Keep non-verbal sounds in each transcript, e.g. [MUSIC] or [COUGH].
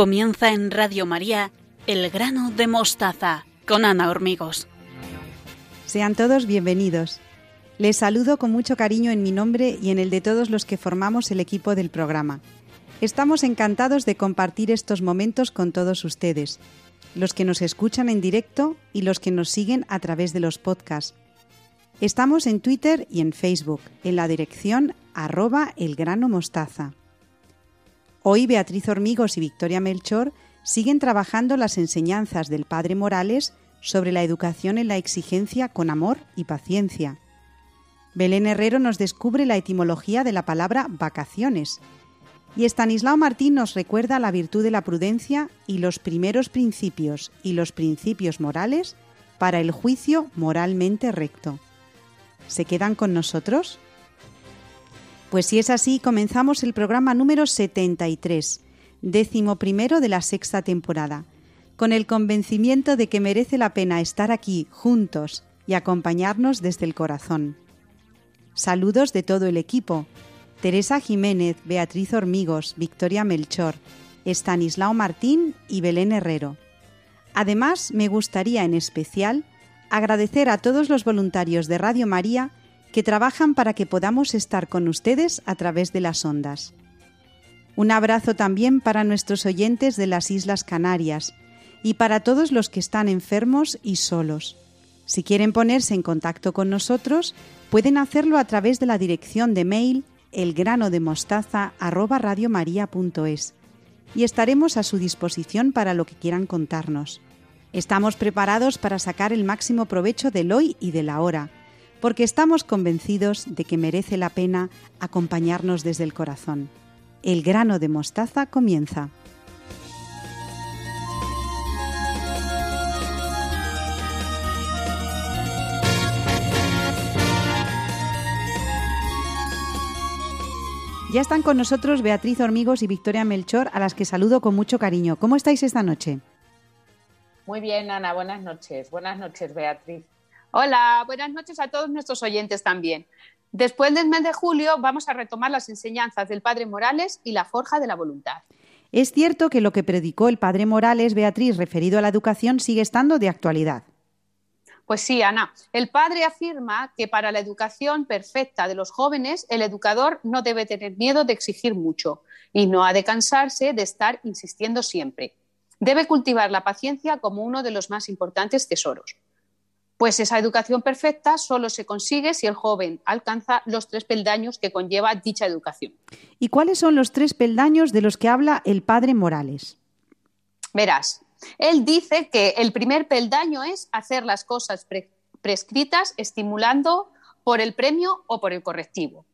Comienza en Radio María El grano de mostaza con Ana Hormigos. Sean todos bienvenidos. Les saludo con mucho cariño en mi nombre y en el de todos los que formamos el equipo del programa. Estamos encantados de compartir estos momentos con todos ustedes, los que nos escuchan en directo y los que nos siguen a través de los podcasts. Estamos en Twitter y en Facebook, en la dirección arroba elgranomostaza. Hoy Beatriz Hormigos y Victoria Melchor siguen trabajando las enseñanzas del Padre Morales sobre la educación en la exigencia con amor y paciencia. Belén Herrero nos descubre la etimología de la palabra vacaciones. Y Estanislao Martín nos recuerda la virtud de la prudencia y los primeros principios y los principios morales para el juicio moralmente recto. ¿Se quedan con nosotros? Pues si es así, comenzamos el programa número 73, décimo primero de la sexta temporada, con el convencimiento de que merece la pena estar aquí juntos y acompañarnos desde el corazón. Saludos de todo el equipo. Teresa Jiménez, Beatriz Hormigos, Victoria Melchor, Estanislao Martín y Belén Herrero. Además, me gustaría en especial agradecer a todos los voluntarios de Radio María que trabajan para que podamos estar con ustedes a través de las ondas. Un abrazo también para nuestros oyentes de las Islas Canarias y para todos los que están enfermos y solos. Si quieren ponerse en contacto con nosotros, pueden hacerlo a través de la dirección de mail elgranodemostaza@radiomaria.es y estaremos a su disposición para lo que quieran contarnos. Estamos preparados para sacar el máximo provecho del hoy y de la hora porque estamos convencidos de que merece la pena acompañarnos desde el corazón. El grano de mostaza comienza. Ya están con nosotros Beatriz Hormigos y Victoria Melchor, a las que saludo con mucho cariño. ¿Cómo estáis esta noche? Muy bien, Ana. Buenas noches. Buenas noches, Beatriz. Hola, buenas noches a todos nuestros oyentes también. Después del mes de julio vamos a retomar las enseñanzas del Padre Morales y la forja de la voluntad. Es cierto que lo que predicó el Padre Morales, Beatriz, referido a la educación, sigue estando de actualidad. Pues sí, Ana. El padre afirma que para la educación perfecta de los jóvenes, el educador no debe tener miedo de exigir mucho y no ha de cansarse de estar insistiendo siempre. Debe cultivar la paciencia como uno de los más importantes tesoros. Pues esa educación perfecta solo se consigue si el joven alcanza los tres peldaños que conlleva dicha educación. ¿Y cuáles son los tres peldaños de los que habla el padre Morales? Verás, él dice que el primer peldaño es hacer las cosas prescritas estimulando por el premio o por el correctivo.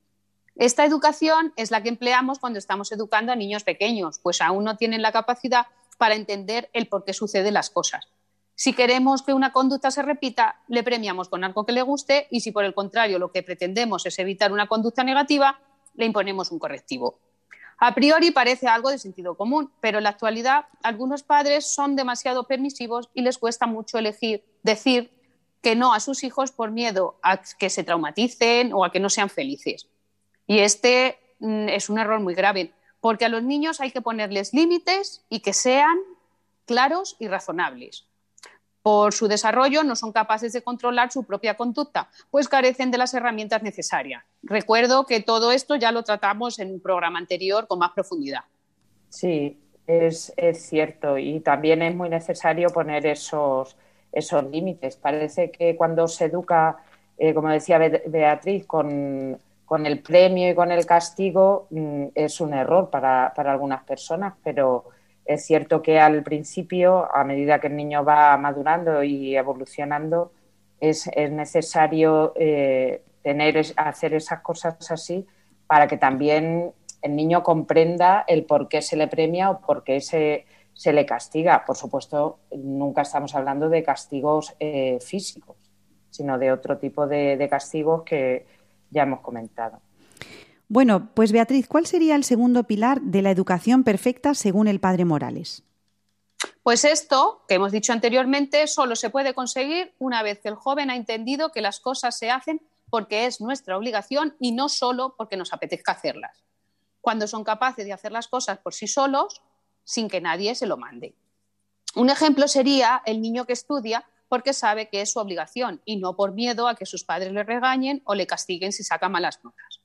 Esta educación es la que empleamos cuando estamos educando a niños pequeños, pues aún no tienen la capacidad para entender el por qué suceden las cosas. Si queremos que una conducta se repita, le premiamos con algo que le guste y si por el contrario lo que pretendemos es evitar una conducta negativa, le imponemos un correctivo. A priori parece algo de sentido común, pero en la actualidad algunos padres son demasiado permisivos y les cuesta mucho elegir, decir que no a sus hijos por miedo a que se traumaticen o a que no sean felices. Y este mm, es un error muy grave, porque a los niños hay que ponerles límites y que sean claros y razonables por su desarrollo no son capaces de controlar su propia conducta, pues carecen de las herramientas necesarias. Recuerdo que todo esto ya lo tratamos en un programa anterior con más profundidad. Sí, es, cierto y también es muy necesario poner esos, esos límites. Parece que cuando se educa, eh, como decía Beatriz, con, el premio y con el castigo mm, es un error para, para algunas personas, pero es cierto que al principio, a medida que el niño va madurando y evolucionando, es, necesario eh, hacer esas cosas así para que también el niño comprenda el por qué se le premia o por qué se, se le castiga. Por supuesto, nunca estamos hablando de castigos eh, físicos, sino de otro tipo de castigos que ya hemos comentado. Bueno, pues Beatriz, ¿cuál sería el segundo pilar de la educación perfecta según el padre Morales? Pues esto, que hemos dicho anteriormente, solo se puede conseguir una vez que el joven ha entendido que las cosas se hacen porque es nuestra obligación y no solo porque nos apetezca hacerlas. Cuando son capaces de hacer las cosas por sí solos, sin que nadie se lo mande. Un ejemplo sería el niño que estudia porque sabe que es su obligación y no por miedo a que sus padres le regañen o le castiguen si saca malas notas.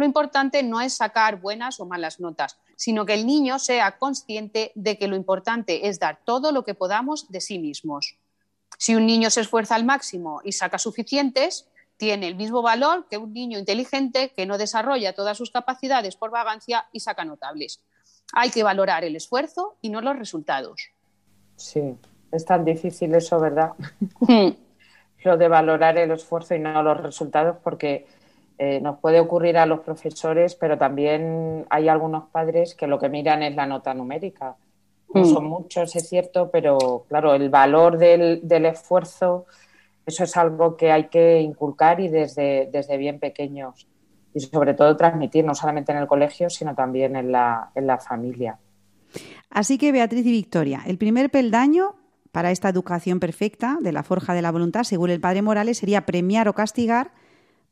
Lo importante no es sacar buenas o malas notas, sino que el niño sea consciente de que lo importante es dar todo lo que podamos de sí mismos. Si un niño se esfuerza al máximo y saca suficientes, tiene el mismo valor que un niño inteligente que no desarrolla todas sus capacidades por vagancia y saca notables. Hay que valorar el esfuerzo y no los resultados. Sí, es tan difícil eso, ¿verdad? [LAUGHS] Lo de valorar el esfuerzo y no los resultados, porque eh, nos puede ocurrir a los profesores, pero también hay algunos padres que lo que miran es la nota numérica. No mm. son muchos, es cierto, pero claro, el valor del, esfuerzo, eso es algo que hay que inculcar y desde, desde bien pequeños. Y sobre todo transmitir, no solamente en el colegio, sino también en la, en la familia. Así que, Beatriz y Victoria, el primer peldaño para esta educación perfecta de la forja de la voluntad, según el padre Morales, sería premiar o castigar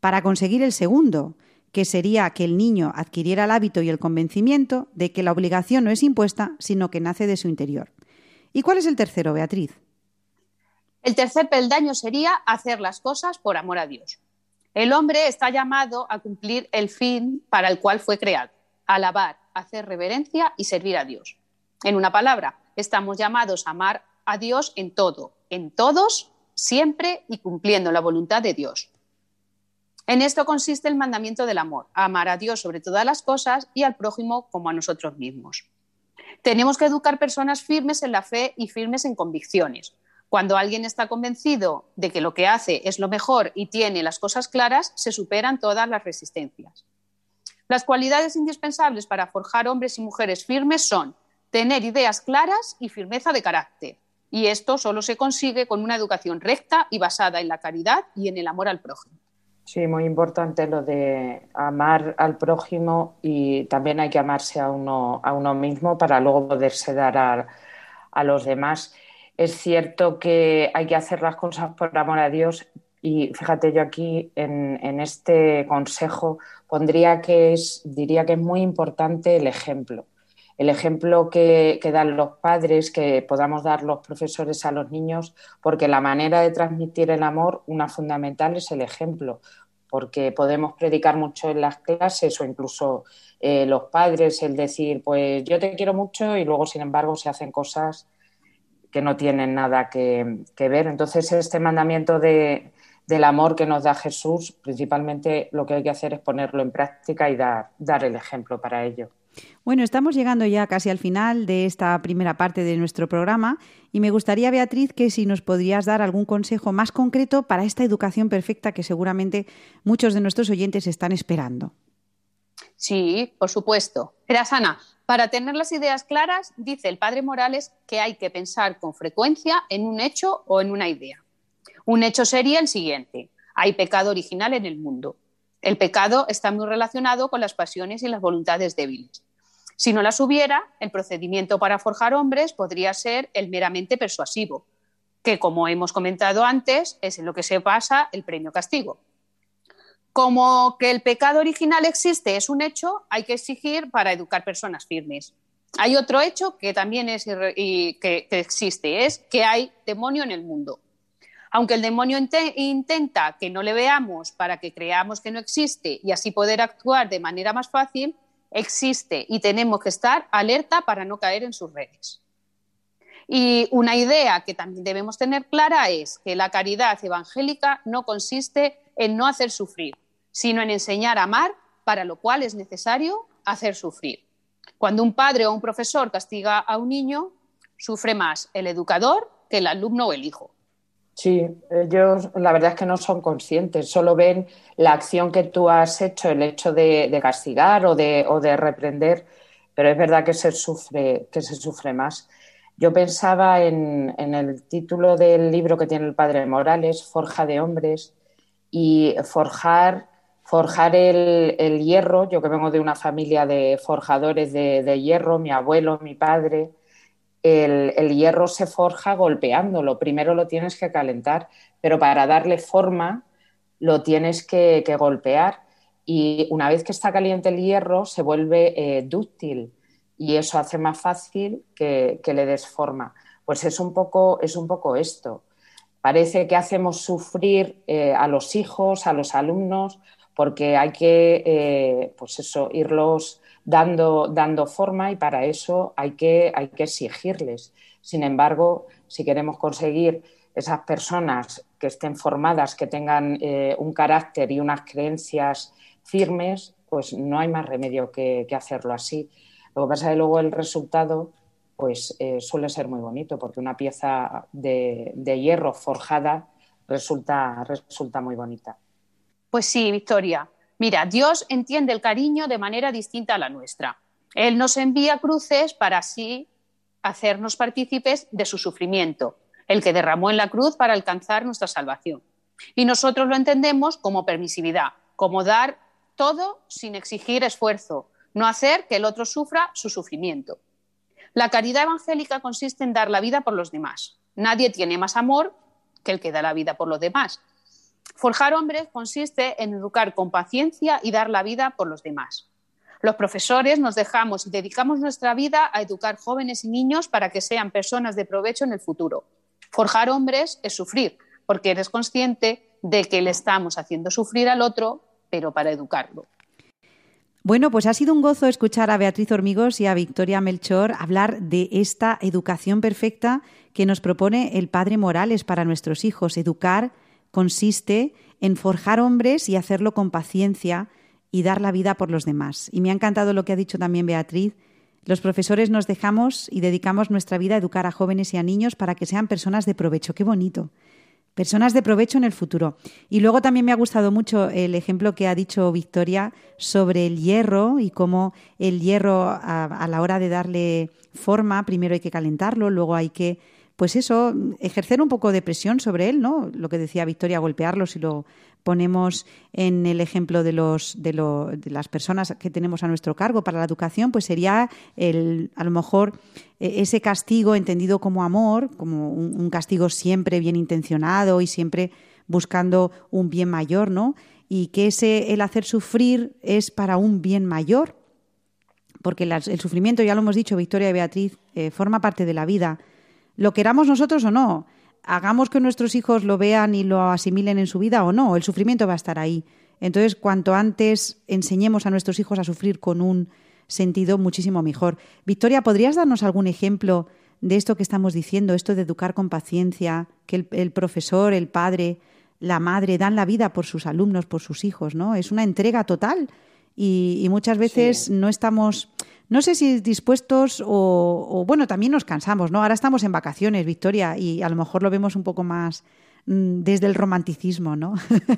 para conseguir el segundo, que sería que el niño adquiriera el hábito y el convencimiento de que la obligación no es impuesta, sino que nace de su interior. ¿Y cuál es el tercero, Beatriz? El tercer peldaño sería hacer las cosas por amor a Dios. El hombre está llamado a cumplir el fin para el cual fue creado, alabar, hacer reverencia y servir a Dios. En una palabra, estamos llamados a amar a Dios en todo, en todos, siempre y cumpliendo la voluntad de Dios. En esto consiste el mandamiento del amor, amar a Dios sobre todas las cosas y al prójimo como a nosotros mismos. Tenemos que educar personas firmes en la fe y firmes en convicciones. Cuando alguien está convencido de que lo que hace es lo mejor y tiene las cosas claras, se superan todas las resistencias. Las cualidades indispensables para forjar hombres y mujeres firmes son tener ideas claras y firmeza de carácter. Y esto solo se consigue con una educación recta y basada en la caridad y en el amor al prójimo. Sí, muy importante lo de amar al prójimo y también hay que amarse a uno, a uno mismo para luego poderse dar a, los demás. Es cierto que hay que hacer las cosas por amor a Dios y fíjate, yo aquí en, en este consejo pondría que es, diría que es muy importante el ejemplo el ejemplo que, dan los padres, que podamos dar los profesores a los niños, porque la manera de transmitir el amor, una fundamental es el ejemplo, porque podemos predicar mucho en las clases o incluso eh, los padres el decir, pues yo te quiero mucho y luego, sin embargo, se hacen cosas que no tienen nada que, ver. Entonces, este mandamiento de, del amor que nos da Jesús, principalmente lo que hay que hacer es ponerlo en práctica y dar, dar el ejemplo para ello. Bueno, estamos llegando ya casi al final de esta primera parte de nuestro programa y me gustaría, Beatriz, que si nos podrías dar algún consejo más concreto para esta educación perfecta que seguramente muchos de nuestros oyentes están esperando. Sí, por supuesto. Era Ana, para tener las ideas claras, dice el padre Morales que hay que pensar con frecuencia en un hecho o en una idea. Un hecho sería el siguiente. Hay pecado original en el mundo. El pecado está muy relacionado con las pasiones y las voluntades débiles. Si no las hubiera, el procedimiento para forjar hombres podría ser el meramente persuasivo, que como hemos comentado antes, es en lo que se basa el premio castigo. Como que el pecado original existe es un hecho, hay que exigir para educar personas firmes. Hay otro hecho que también es que existe, es que hay demonio en el mundo. Aunque el demonio intenta que no le veamos para que creamos que no existe y así poder actuar de manera más fácil, existe y tenemos que estar alerta para no caer en sus redes. Y una idea que también debemos tener clara es que la caridad evangélica no consiste en no hacer sufrir, sino en enseñar a amar, para lo cual es necesario hacer sufrir. Cuando un padre o un profesor castiga a un niño, sufre más el educador que el alumno o el hijo. Sí, ellos la verdad es que no son conscientes, solo ven la acción que tú has hecho, el hecho de, castigar o de, reprender, pero es verdad que se sufre, que se sufre más. Yo pensaba en, en, el título del libro que tiene el padre Morales, Forja de Hombres, y forjar, forjar el, hierro, yo que vengo de una familia de forjadores de, hierro, mi abuelo, mi padre, el, hierro se forja golpeándolo. Primero lo tienes que calentar, pero para darle forma lo tienes que, golpear. Y una vez que está caliente el hierro, se vuelve eh, dúctil y eso hace más fácil que, le des forma. Pues es un poco, es un poco esto. Parece que hacemos sufrir eh, a los hijos, a los alumnos, porque hay que eh, pues eso, irlos dando, dando forma y para eso hay que, hay que exigirles. Sin embargo, si queremos conseguir esas personas que estén formadas, que tengan eh, un carácter y unas creencias firmes, pues no hay más remedio que, hacerlo así. Lo que pasa es que luego el resultado pues eh, suele ser muy bonito, porque una pieza de, hierro forjada resulta, resulta muy bonita. Pues sí, Victoria. Mira, Dios entiende el cariño de manera distinta a la nuestra. Él nos envía cruces para así hacernos partícipes de su sufrimiento el que derramó en la cruz para alcanzar nuestra salvación. Y nosotros lo entendemos como permisividad, como dar todo sin exigir esfuerzo, no hacer que el otro sufra su sufrimiento. La caridad evangélica consiste en dar la vida por los demás. Nadie tiene más amor que el que da la vida por los demás. Forjar hombres consiste en educar con paciencia y dar la vida por los demás. Los profesores nos dejamos y dedicamos nuestra vida a educar jóvenes y niños para que sean personas de provecho en el futuro. Forjar hombres es sufrir, porque eres consciente de que le estamos haciendo sufrir al otro, pero para educarlo. Bueno, pues ha sido un gozo escuchar a Beatriz Hormigos y a Victoria Melchor hablar de esta educación perfecta que nos propone el Padre Morales para nuestros hijos. Educar consiste en forjar hombres y hacerlo con paciencia y dar la vida por los demás. Y me ha encantado lo que ha dicho también Beatriz, los profesores nos dejamos y dedicamos nuestra vida a educar a jóvenes y a niños para que sean personas de provecho. Qué bonito. Personas de provecho en el futuro. Y luego también me ha gustado mucho el ejemplo que ha dicho Victoria sobre el hierro y cómo el hierro a, la hora de darle forma, primero hay que calentarlo, luego hay que pues eso, ejercer un poco de presión sobre él, ¿no? Lo que decía Victoria, golpearlo si lo ponemos en el ejemplo de, los, de, las personas que tenemos a nuestro cargo para la educación, pues sería el, a lo mejor e, ese castigo entendido como amor, como un, castigo siempre bien intencionado y siempre buscando un bien mayor, ¿no? Y que ese el hacer sufrir es para un bien mayor, porque el sufrimiento, ya lo hemos dicho Victoria y Beatriz, eh, forma parte de la vida lo queramos nosotros o no, hagamos que nuestros hijos lo vean y lo asimilen en su vida o no, el sufrimiento va a estar ahí. Entonces, cuanto antes enseñemos a nuestros hijos a sufrir con un sentido, muchísimo mejor. Victoria, ¿podrías darnos algún ejemplo de esto que estamos diciendo, esto de educar con paciencia, que el, profesor, el padre, la madre dan la vida por sus alumnos, por sus hijos, ¿no? Es una entrega total y, muchas veces no estamos no sé si dispuestos o, bueno, también nos cansamos, ¿no? Ahora estamos en vacaciones, Victoria, y a lo mejor lo vemos un poco más mm, desde el romanticismo, ¿no?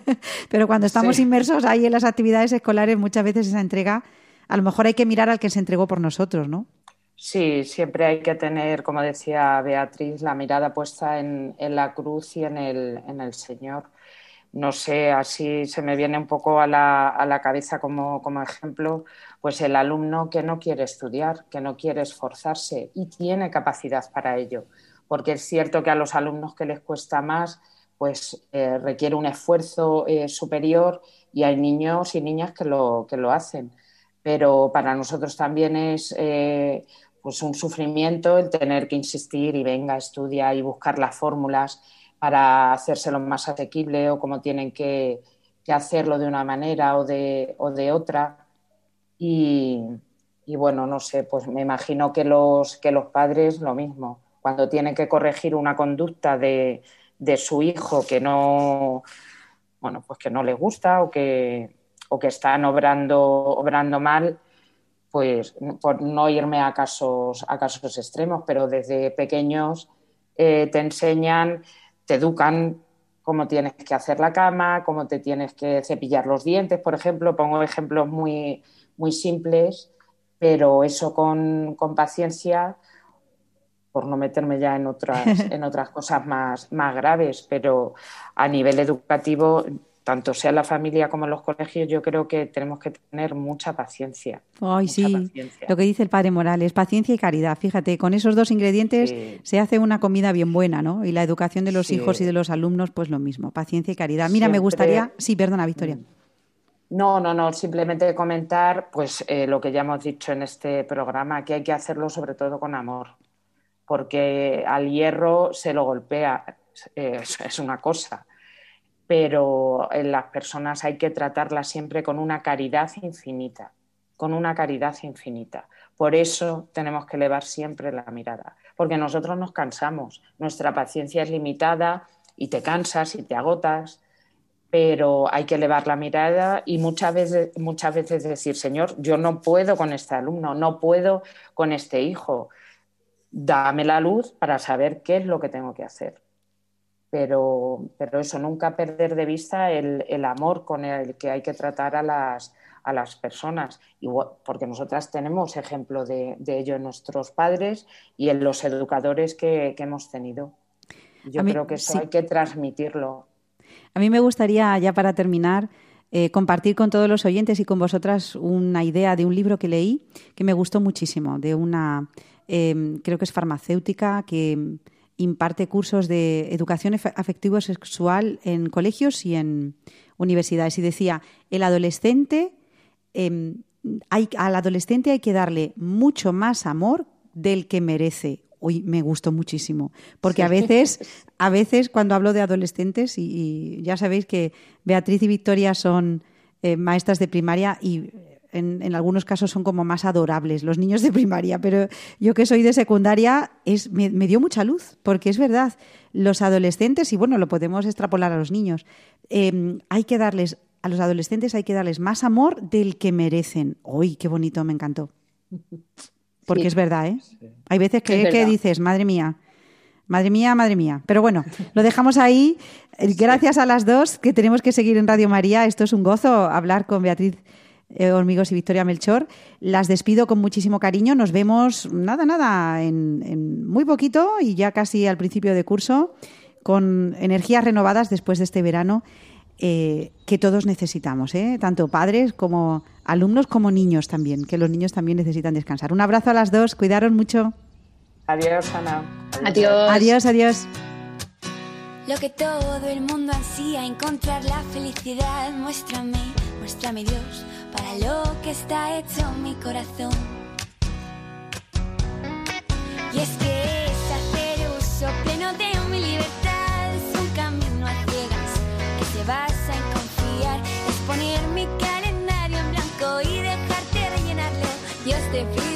[LAUGHS] Pero cuando estamos inmersos ahí en las actividades escolares, muchas veces esa entrega, a lo mejor hay que mirar al que se entregó por nosotros, ¿no? Sí, siempre hay que tener, como decía Beatriz, la mirada puesta en, la cruz y en el, en el Señor no sé, así se me viene un poco a la, a la cabeza como, como, ejemplo, pues el alumno que no quiere estudiar, que no quiere esforzarse y tiene capacidad para ello, porque es cierto que a los alumnos que les cuesta más, pues eh, requiere un esfuerzo eh, superior y hay niños y niñas que lo, que lo hacen. Pero para nosotros también es eh, pues un sufrimiento el tener que insistir y venga, estudia y buscar las fórmulas para hacérselo más asequible o cómo tienen que, hacerlo de una manera o de, otra. Y, bueno, no sé, pues me imagino que los, que los padres lo mismo, cuando tienen que corregir una conducta de, de su hijo que no, bueno, pues que no le gusta o que, o que están obrando, obrando mal, pues por no irme a casos, a casos extremos, pero desde pequeños eh, te enseñan te educan cómo tienes que hacer la cama, cómo te tienes que cepillar los dientes, por ejemplo. Pongo ejemplos muy, muy simples, pero eso con, paciencia, por no meterme ya en otras, [LAUGHS] en otras cosas más, más graves, pero a nivel educativo tanto sea en la familia como en los colegios, yo creo que tenemos que tener mucha paciencia. Ay, sí, lo que dice el padre Morales, paciencia y caridad. Fíjate, con esos dos ingredientes se hace una comida bien buena, ¿no? Y la educación de los hijos y de los alumnos, pues lo mismo, paciencia y caridad. Mira, me gustaría, sí, perdona, Victoria. Mm. No, no, no, simplemente comentar pues eh, lo que ya hemos dicho en este programa, que hay que hacerlo sobre todo con amor, porque al hierro se lo golpea, es una cosa, pero las personas hay que tratarlas siempre con una caridad infinita, con una caridad infinita. Por eso tenemos que elevar siempre la mirada, porque nosotros nos cansamos, nuestra paciencia es limitada y te cansas y te agotas, pero hay que elevar la mirada y muchas veces, muchas veces decir, Señor, yo no puedo con este alumno, no puedo con este hijo, dame la luz para saber qué es lo que tengo que hacer pero, pero eso, nunca perder de vista el, el, amor con el que hay que tratar a las, a las personas, porque nosotras tenemos ejemplo de, de, ello en nuestros padres y en los educadores que, que hemos tenido. Yo creo que eso hay que transmitirlo. A mí me gustaría, ya para terminar, eh, compartir con todos los oyentes y con vosotras una idea de un libro que leí que me gustó muchísimo, de una, eh, creo que es farmacéutica, que imparte cursos de educación afectivo sexual en colegios y en universidades. Y decía, el adolescente, em, hay, al adolescente hay que darle mucho más amor del que merece. Uy, me gustó muchísimo, porque a veces, [LAUGHS] a veces cuando hablo de adolescentes, y, ya sabéis que Beatriz y Victoria son eh, maestras de primaria y en, algunos casos son como más adorables los niños de primaria, pero yo que soy de secundaria es, me, dio mucha luz, porque es verdad, los adolescentes, y bueno, lo podemos extrapolar a los niños, em, hay que darles, a los adolescentes hay que darles más amor del que merecen. ¡Uy, qué bonito, me encantó! Porque es verdad, ¿eh? Hay veces que, que dices, madre mía, Madre mía, madre mía. Pero bueno, lo dejamos ahí. Gracias a las dos que tenemos que seguir en Radio María. Esto es un gozo hablar con Beatriz eh, Hormigos y Victoria Melchor. Las despido con muchísimo cariño. Nos vemos, nada, nada, en, muy poquito y ya casi al principio de curso, con energías renovadas después de este verano eh, que todos necesitamos, ¿eh? tanto padres como alumnos como niños también, que los niños también necesitan descansar. Un abrazo a las dos, cuidaron mucho. Adiós, Ana. Adiós. Adiós, adiós. Lo que todo el mundo ansía, encontrar la felicidad, muéstrame, muéstrame Dios para lo que está hecho mi corazón. Y es que es hacer uso pleno de mi libertad, es un camino a ciegas que se basa en confiar, es poner mi calendario en blanco y dejarte rellenarlo. Dios te pido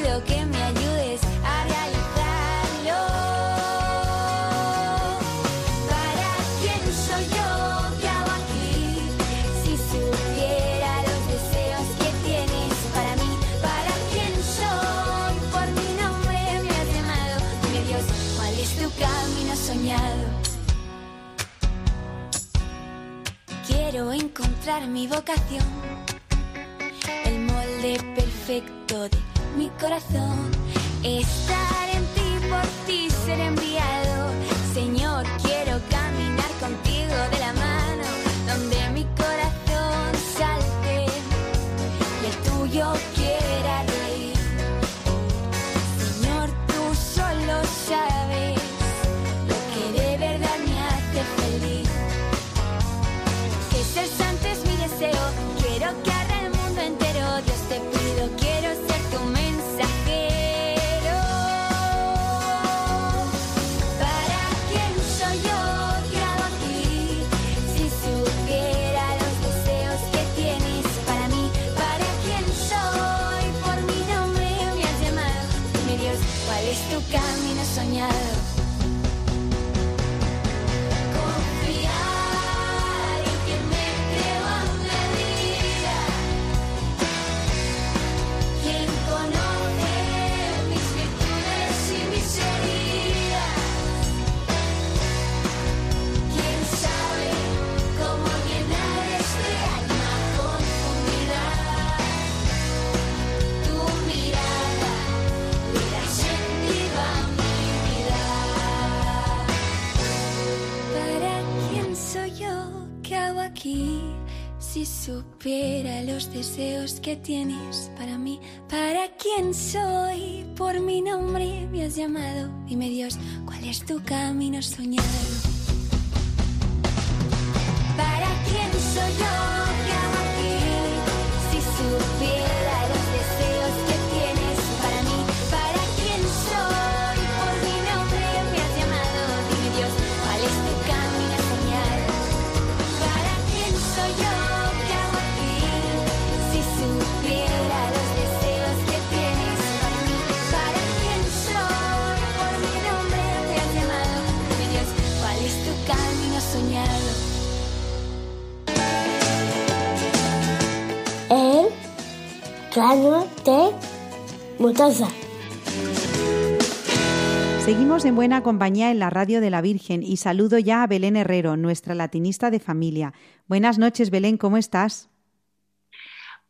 mi vocación, el molde perfecto de mi corazón. Estar en ti, por ti ser enviado. Señor, quiero caminar contigo de la mano, donde mi corazón salte y el tuyo quiera deseos que tienes para mí, para quién soy, por mi nombre me has llamado. Dime Dios, ¿cuál es tu camino soñado? Grano de mostaza. Seguimos en buena compañía en la radio de la Virgen y saludo ya a Belén Herrero, nuestra latinista de familia. Buenas noches, Belén, ¿cómo estás?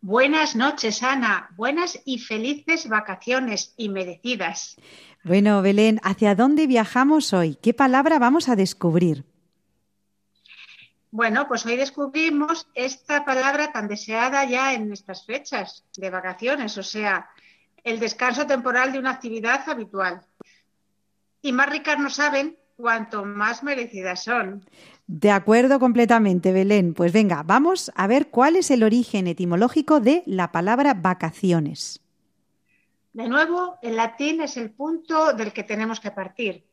Buenas noches, Ana. Buenas y felices vacaciones y merecidas. Bueno, Belén, ¿hacia dónde viajamos hoy? ¿Qué palabra vamos a descubrir? Bueno, pues hoy descubrimos esta palabra tan deseada ya en estas fechas de vacaciones, o sea, el descanso temporal de una actividad habitual. Y más ricas no saben cuanto más merecidas son. De acuerdo completamente, Belén. Pues venga, vamos a ver cuál es el origen etimológico de la palabra vacaciones. De nuevo, el latín es el punto del que tenemos que partir.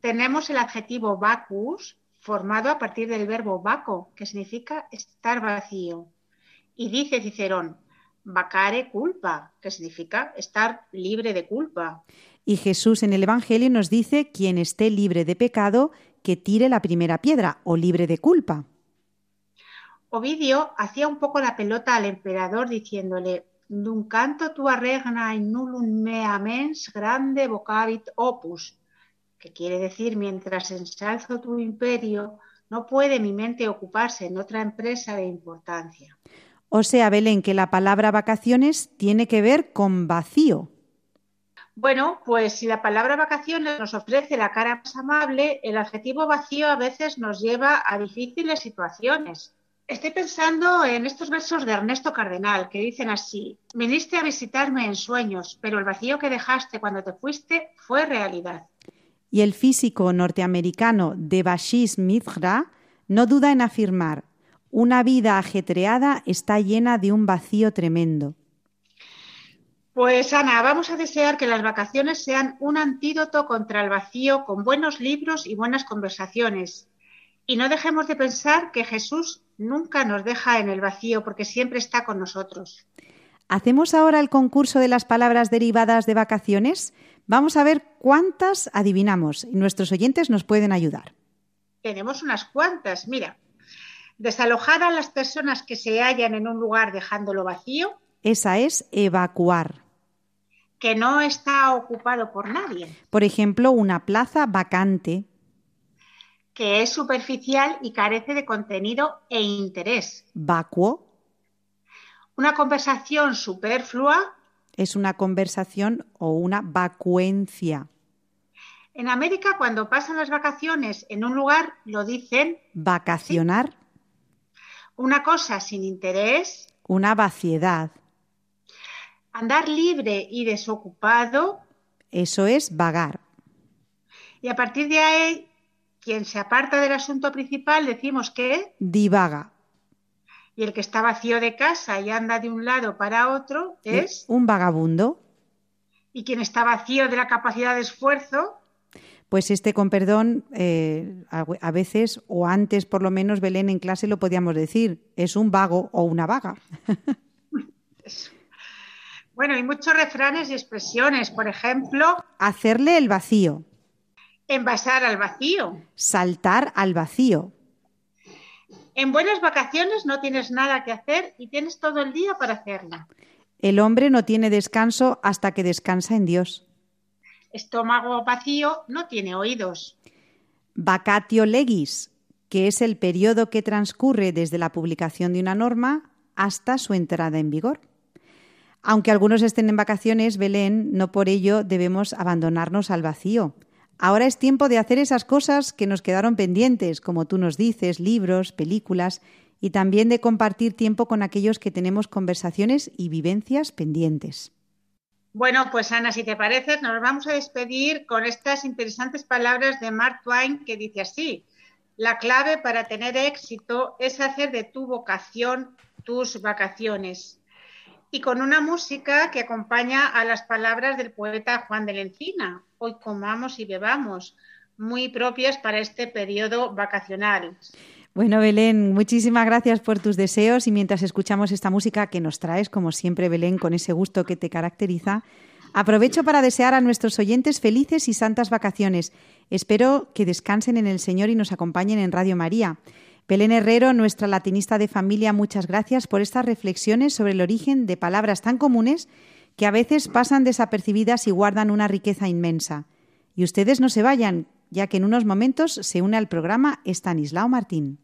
Tenemos el adjetivo vacus, formado a partir del verbo vaco, que significa estar vacío. Y dice Cicerón, vacare culpa, que significa estar libre de culpa. Y Jesús en el Evangelio nos dice, quien esté libre de pecado, que tire la primera piedra o libre de culpa. Ovidio hacía un poco la pelota al emperador diciéndole, Dun canto tua regna in nullum mea mens grande vocabit opus, que quiere decir, mientras ensalzo tu imperio, no puede mi mente ocuparse en otra empresa de importancia. O sea, Belén, que la palabra vacaciones tiene que ver con vacío. Bueno, pues si la palabra vacaciones nos ofrece la cara más amable, el adjetivo vacío a veces nos lleva a difíciles situaciones. Estoy pensando en estos versos de Ernesto Cardenal que dicen así, viniste a visitarme en sueños, pero el vacío que dejaste cuando te fuiste fue realidad. Y el físico norteamericano Debashis Mithra no duda en afirmar, una vida ajetreada está llena de un vacío tremendo. Pues Ana, vamos a desear que las vacaciones sean un antídoto contra el vacío con buenos libros y buenas conversaciones. Y no dejemos de pensar que Jesús nunca nos deja en el vacío porque siempre está con nosotros. ¿Hacemos ahora el concurso de las palabras derivadas de vacaciones? Vamos a ver cuántas adivinamos y nuestros oyentes nos pueden ayudar. Tenemos unas cuantas, mira. Desalojar a las personas que se hallan en un lugar dejándolo vacío, Esa es evacuar. que no está ocupado por nadie, Por ejemplo, una plaza vacante. que es superficial y carece de contenido e interés. Vacuo Una conversación superflua, es una conversación o una vacuencia. en América cuando pasan las vacaciones en un lugar lo dicen Vacacionar, una cosa sin interés, una vaciedad. andar libre y desocupado, Eso es vagar. y a partir de ahí, quien se aparta del asunto principal decimos que, Divaga. Y el que está vacío de casa y anda de un lado para otro es, Un vagabundo. y quien está vacío de la capacidad de esfuerzo, Pues este, con perdón, eh, a, a veces, o antes por lo menos, Belén en clase lo podíamos decir, es un vago o una vaga. [LAUGHS] bueno, hay muchos refranes y expresiones, por ejemplo, Hacerle el vacío, envasar al vacío. saltar al vacío, En buenas vacaciones no tienes nada que hacer y tienes todo el día para hacerlo. El hombre no tiene descanso hasta que descansa en Dios. Estómago vacío no tiene oídos. Vacatio legis, que es el periodo que transcurre desde la publicación de una norma hasta su entrada en vigor. Aunque algunos estén en vacaciones, Belén, no por ello debemos abandonarnos al vacío. Ahora es tiempo de hacer esas cosas que nos quedaron pendientes, como tú nos dices, libros, películas, y también de compartir tiempo con aquellos que tenemos conversaciones y vivencias pendientes. Bueno, pues Ana, si te parece, nos vamos a despedir con estas interesantes palabras de Mark Twain que dice así, la clave para tener éxito es hacer de tu vocación tus vacaciones. Y con una música que acompaña a las palabras del poeta Juan de la Encina, hoy comamos y bebamos, muy propias para este periodo vacacional. Bueno, Belén, muchísimas gracias por tus deseos y mientras escuchamos esta música que nos traes, como siempre, Belén, con ese gusto que te caracteriza, aprovecho para desear a nuestros oyentes felices y santas vacaciones. Espero que descansen en el Señor y nos acompañen en Radio María. Belén Herrero, nuestra latinista de familia, muchas gracias por estas reflexiones sobre el origen de palabras tan comunes que a veces pasan desapercibidas y guardan una riqueza inmensa. Y ustedes no se vayan, ya que en unos momentos se une al programa Estanislao Martín.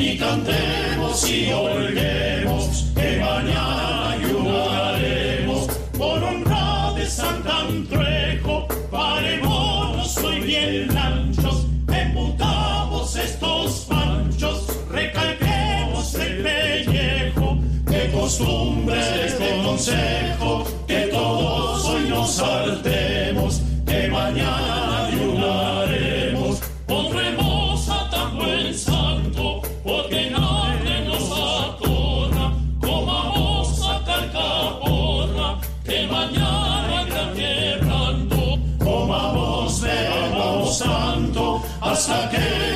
y cantemos y oiremos consejo, que todos hoy nos saltemos, que mañana ayudaremos, pondremos a tan buen santo, porque nadie nos atorna, comamos a calcaporra, que mañana irá quebrando, comamos, bebamos tanto, hasta que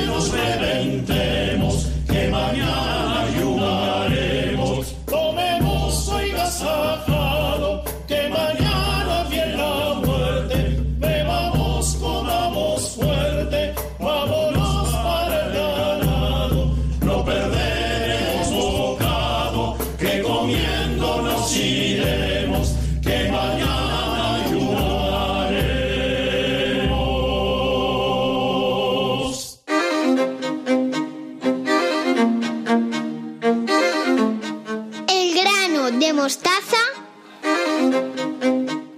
de mostaza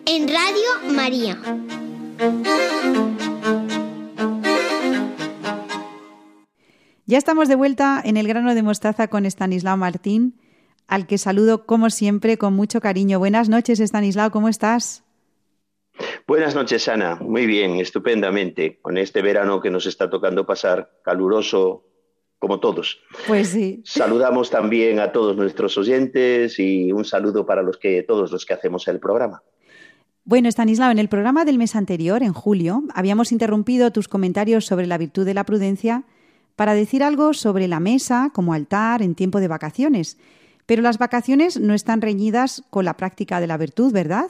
en Radio María. Ya estamos de vuelta en el grano de mostaza con Estanislao Martín, al que saludo como siempre con mucho cariño. Buenas noches, Estanislao, ¿cómo estás? Buenas noches, Ana. Muy bien, estupendamente, con este verano que nos está tocando pasar, caluroso como todos. Pues sí. Saludamos también a todos nuestros oyentes y un saludo para los que, todos los que hacemos el programa. Bueno, Estanislao, en el programa del mes anterior, en julio, habíamos interrumpido tus comentarios sobre la virtud de la prudencia para decir algo sobre la mesa como altar en tiempo de vacaciones. Pero las vacaciones no están reñidas con la práctica de la virtud, ¿verdad?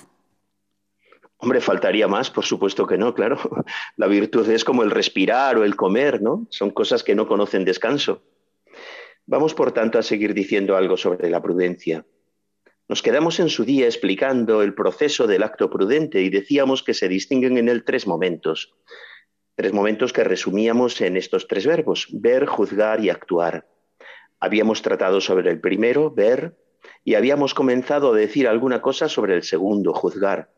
Hombre, faltaría más, por supuesto que no, claro. [LAUGHS] La virtud es como el respirar o el comer, ¿no? Son cosas que no conocen descanso. Vamos, por tanto, a seguir diciendo algo sobre la prudencia. Nos quedamos en su día explicando el proceso del acto prudente y decíamos que se distinguen en él tres momentos. Tres momentos que resumíamos en estos tres verbos, ver, juzgar y actuar. Habíamos tratado sobre el primero, ver, y habíamos comenzado a decir alguna cosa sobre el segundo, juzgar.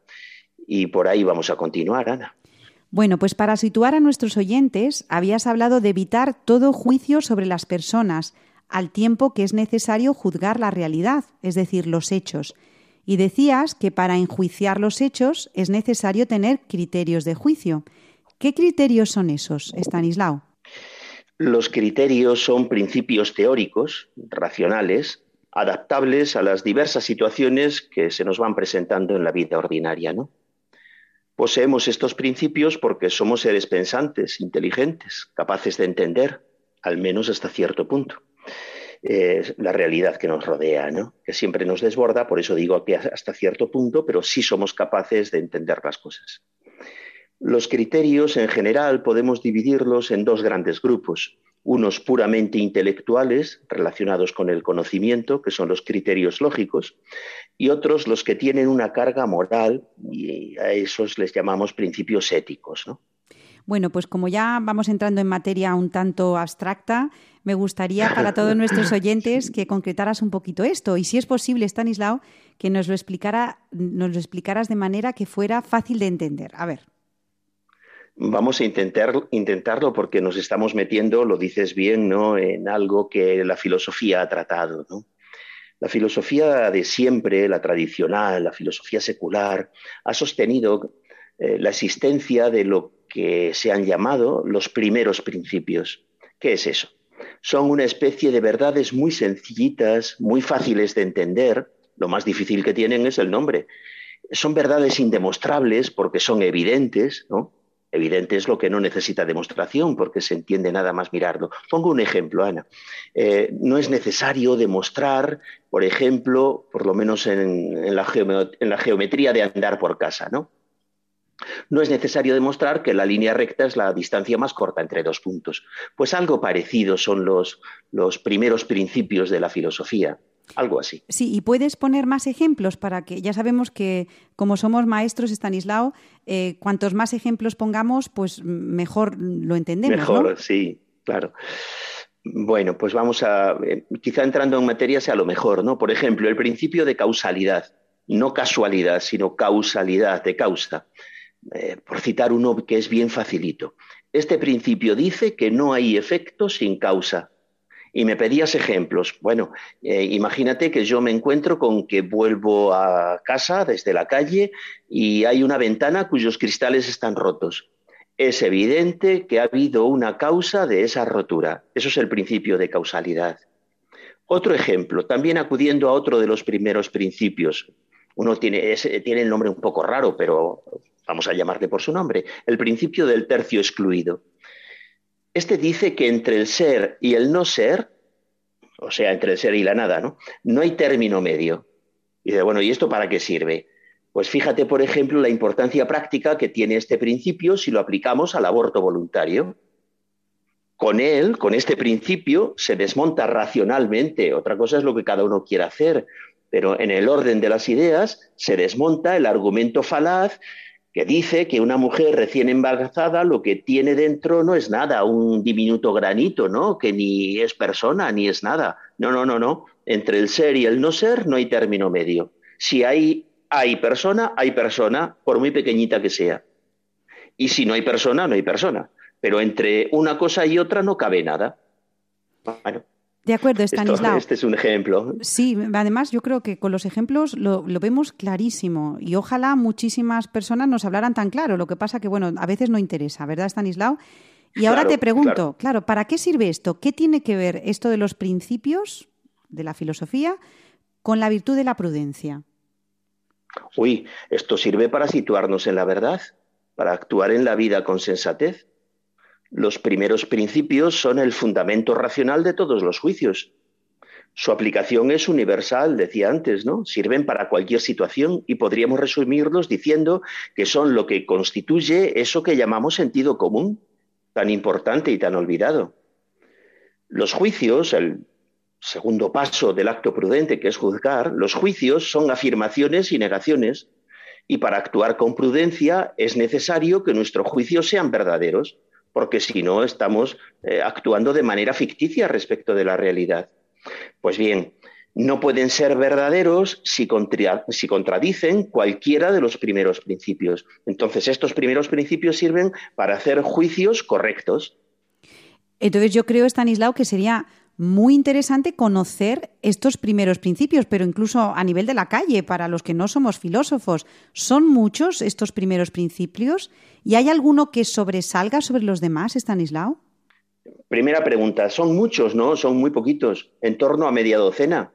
Y por ahí vamos a continuar, Ana. Bueno, pues para situar a nuestros oyentes, habías hablado de evitar todo juicio sobre las personas, al tiempo que es necesario juzgar la realidad, es decir, los hechos. Y decías que para enjuiciar los hechos es necesario tener criterios de juicio. ¿Qué criterios son esos, Stanislao? Los criterios son principios teóricos, racionales, adaptables a las diversas situaciones que se nos van presentando en la vida ordinaria, ¿no? Poseemos estos principios porque somos seres pensantes, inteligentes, capaces de entender, al menos hasta cierto punto, eh, la realidad que nos rodea, ¿no? que siempre nos desborda, por eso digo que hasta cierto punto, pero sí somos capaces de entender las cosas. Los criterios en general podemos dividirlos en dos grandes grupos, unos puramente intelectuales relacionados con el conocimiento, que son los criterios lógicos, y otros los que tienen una carga moral, y a esos les llamamos principios éticos. ¿no? Bueno, pues como ya vamos entrando en materia un tanto abstracta, me gustaría para todos [LAUGHS] nuestros oyentes que concretaras un poquito esto. Y si es posible, Stanislao, que nos lo, explicara, nos lo explicaras de manera que fuera fácil de entender. A ver. Vamos a intentar, intentarlo porque nos estamos metiendo, lo dices bien, ¿no? en algo que la filosofía ha tratado. ¿no? La filosofía de siempre, la tradicional, la filosofía secular, ha sostenido eh, la existencia de lo que se han llamado los primeros principios. ¿Qué es eso? Son una especie de verdades muy sencillitas, muy fáciles de entender. Lo más difícil que tienen es el nombre. Son verdades indemostrables porque son evidentes, ¿no? Evidente es lo que no necesita demostración porque se entiende nada más mirarlo. Pongo un ejemplo, Ana. Eh, no es necesario demostrar, por ejemplo, por lo menos en, la geometría de andar por casa, ¿no? No es necesario demostrar que la línea recta es la distancia más corta entre dos puntos. Pues algo parecido son los primeros principios de la filosofía. Algo así. Sí, y puedes poner más ejemplos para que ya sabemos que como somos maestros, Stanislao, eh, cuantos más ejemplos pongamos, pues mejor lo entendemos. Mejor, sí, claro. Bueno, pues vamos a, eh, quizá entrando en materia sea lo mejor, ¿no? Por ejemplo, el principio de causalidad, no casualidad, sino causalidad, de causa. Eh, por citar uno que es bien facilito. Este principio dice que no hay efecto sin causa. Y me pedías ejemplos. Bueno, eh, imagínate que yo me encuentro con que vuelvo a casa desde la calle y hay una ventana cuyos cristales están rotos. Es evidente que ha habido una causa de esa rotura. Eso es el principio de causalidad. Otro ejemplo, también acudiendo a otro de los primeros principios. Uno tiene, tiene el nombre un poco raro, pero vamos a llamarle por su nombre, el principio del tercio excluido. Este dice que entre el ser y el no ser, o sea, entre el ser y la nada, ¿no? No hay término medio. Y dice, bueno, ¿y esto para qué sirve? Pues fíjate, por ejemplo, la importancia práctica que tiene este principio si lo aplicamos al aborto voluntario. Con él, con este principio, se desmonta racionalmente. Otra cosa es lo que cada uno quiera hacer, pero en el orden de las ideas se desmonta el argumento falaz que dice que una mujer recién embarazada lo que tiene dentro no es nada, un diminuto granito, ¿no? Que ni es persona ni es nada. No, no, no, no. Entre el ser y el no ser no hay término medio. Si hay, hay persona, hay persona, por muy pequeñita que sea. Y si no hay persona, no hay persona. Pero entre una cosa y otra no cabe nada. Bueno, de acuerdo, Stanislao. este es un ejemplo. Sí, además yo creo que con los ejemplos lo, vemos clarísimo y ojalá muchísimas personas nos hablaran tan claro. Lo que pasa que, bueno, a veces no interesa, ¿verdad, Stanislao? Y ahora te pregunto, claro. ¿para qué sirve esto? ¿Qué tiene que ver esto de los principios de la filosofía con la virtud de la prudencia? Uy, esto sirve para situarnos en la verdad, para actuar en la vida con sensatez. Los primeros principios son el fundamento racional de todos los juicios. Su aplicación es universal, decía antes, ¿no? Sirven para cualquier situación y podríamos resumirlos diciendo que son lo que constituye eso que llamamos sentido común, tan importante y tan olvidado. Los juicios, el segundo paso del acto prudente que es juzgar, los juicios son afirmaciones y negaciones y para actuar con prudencia es necesario que nuestros juicios sean verdaderos porque si no estamos eh, actuando de manera ficticia respecto de la realidad. Pues bien, no pueden ser verdaderos si, si, contradicen cualquiera de los primeros principios. Entonces, estos primeros principios sirven para hacer juicios correctos. Entonces, yo creo, Stanislao, que sería muy interesante conocer estos primeros principios, pero incluso a nivel de la calle, para los que no somos filósofos, ¿son muchos estos primeros principios? ¿Y hay alguno que sobresalga sobre los demás, Stanislao? Primera pregunta, son muchos, ¿no? Son muy poquitos, en torno a media docena.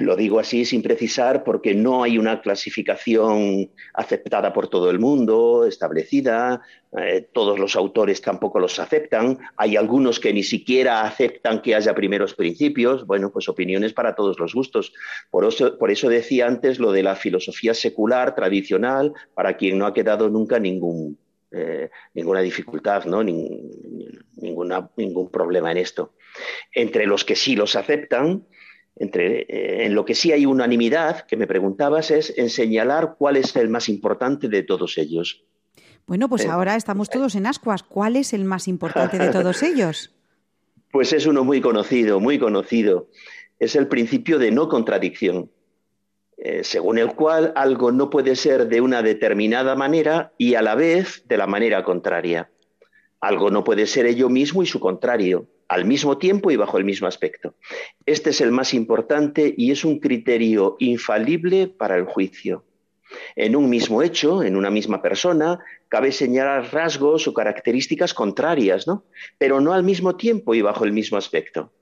Lo digo así sin precisar porque no hay una clasificación aceptada por todo el mundo, establecida, eh, todos los autores tampoco los aceptan, hay algunos que ni siquiera aceptan que haya primeros principios, bueno, pues opiniones para todos los gustos. Por eso, por eso decía antes lo de la filosofía secular, tradicional, para quien no ha quedado nunca ningún, eh, ninguna dificultad, ¿no? ninguna, ningún problema en esto. Entre los que sí los aceptan, entre, eh, en lo que sí hay unanimidad, que me preguntabas, es en señalar cuál es el más importante de todos ellos. Bueno, pues eh, ahora estamos todos en ascuas. ¿Cuál es el más importante de todos [LAUGHS] ellos? Pues es uno muy conocido, muy conocido. Es el principio de no contradicción, eh, según el cual algo no puede ser de una determinada manera y a la vez de la manera contraria. Algo no puede ser ello mismo y su contrario, al mismo tiempo y bajo el mismo aspecto. Este es el más importante y es un criterio infalible para el juicio. En un mismo hecho, en una misma persona, cabe señalar rasgos o características contrarias, ¿no? Pero no al mismo tiempo y bajo el mismo aspecto.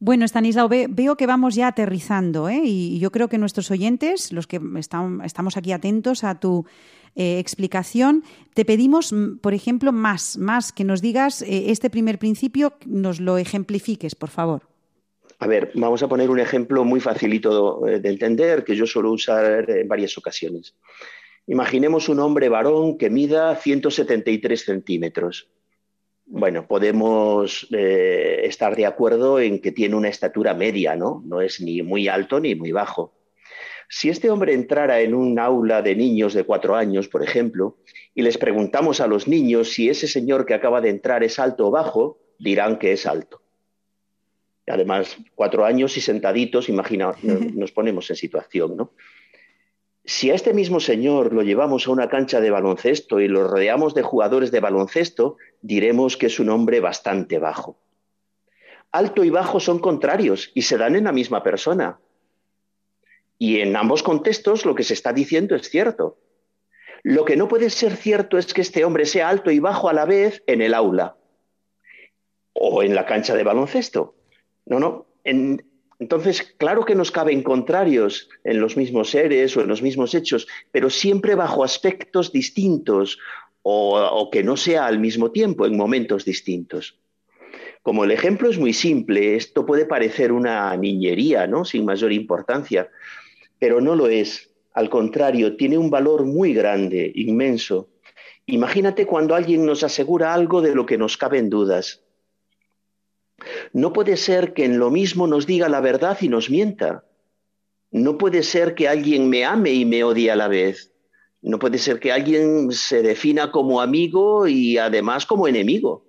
Bueno, Stanislao, veo que vamos ya aterrizando, ¿eh? y yo creo que nuestros oyentes, los que estamos aquí atentos a tu eh, explicación, te pedimos, mm, por ejemplo, más, más que nos digas eh, este primer principio, nos lo ejemplifiques, por favor. A ver, vamos a poner un ejemplo muy facilito de entender que yo suelo usar en varias ocasiones. Imaginemos un hombre varón que mida 173 centímetros. Bueno, podemos eh, estar de acuerdo en que tiene una estatura media, ¿no? No es ni muy alto ni muy bajo. Si este hombre entrara en un aula de niños de cuatro años, por ejemplo, y les preguntamos a los niños si ese señor que acaba de entrar es alto o bajo, dirán que es alto. Además, cuatro años y sentaditos, imagina, [LAUGHS] nos ponemos en situación, ¿no? Si a este mismo señor lo llevamos a una cancha de baloncesto y lo rodeamos de jugadores de baloncesto, diremos que es un hombre bastante bajo. Alto y bajo son contrarios y se dan en la misma persona. Y en ambos contextos lo que se está diciendo es cierto. Lo que no puede ser cierto es que este hombre sea alto y bajo a la vez en el aula o en la cancha de baloncesto. No, no. En, entonces, claro que nos caben contrarios en los mismos seres o en los mismos hechos, pero siempre bajo aspectos distintos o, que no sea al mismo tiempo, en momentos distintos. Como el ejemplo es muy simple, esto puede parecer una niñería, ¿no? Sin mayor importancia, pero no lo es. Al contrario, tiene un valor muy grande, inmenso. Imagínate cuando alguien nos asegura algo de lo que nos caben dudas. No puede ser que en lo mismo nos diga la verdad y nos mienta. No puede ser que alguien me ame y me odie a la vez. No puede ser que alguien se defina como amigo y además como enemigo.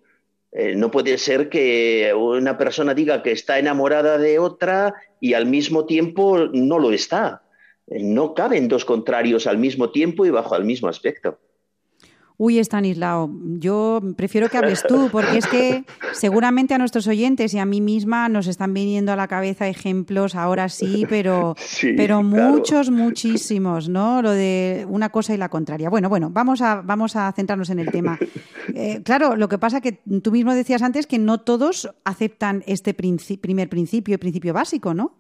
Eh, no puede ser que una persona diga que está enamorada de otra y al mismo tiempo no lo está. Eh, no caben dos contrarios al mismo tiempo y bajo el mismo aspecto. Uy, Estanislao, yo prefiero que hables tú, porque es que seguramente a nuestros oyentes y a mí misma nos están viniendo a la cabeza ejemplos, ahora sí, pero, [LAUGHS] pero muchos, muchísimos, ¿no? Lo de una cosa y la contraria. Bueno, bueno, vamos a, vamos a centrarnos en el tema. [LAUGHS] Eh, claro, lo que pasa que tú mismo decías antes que no todos aceptan este primer principio, principio básico, ¿no?